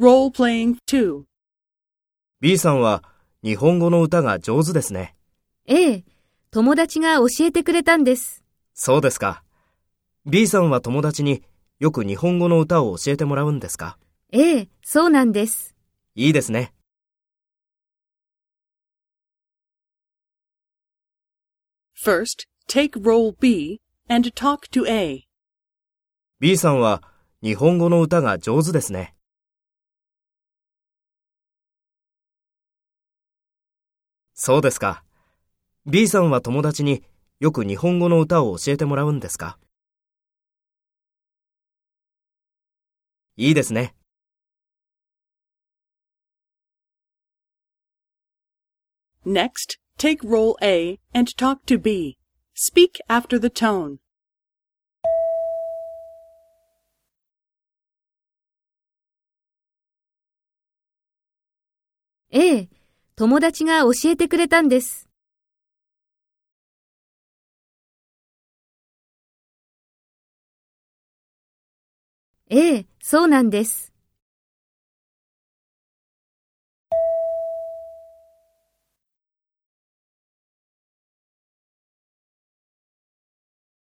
Role-playing 2. B さんは日本語の歌が上手ですね。ええ、友達が教えてくれたんです。そうですか。B さんは友達によく日本語の歌を教えてもらうんですか？ええ、そうなんです。いいですね。First, take role B and talk to A. B さんは日本語の歌が上手ですね。そうですか。B さんは友達によく日本語の歌を教えてもらうんですかいいですね。Next, take role A and talk to B. Speak after the tone. ええ、友達が教えてくれたんです。ええ、そうなんです。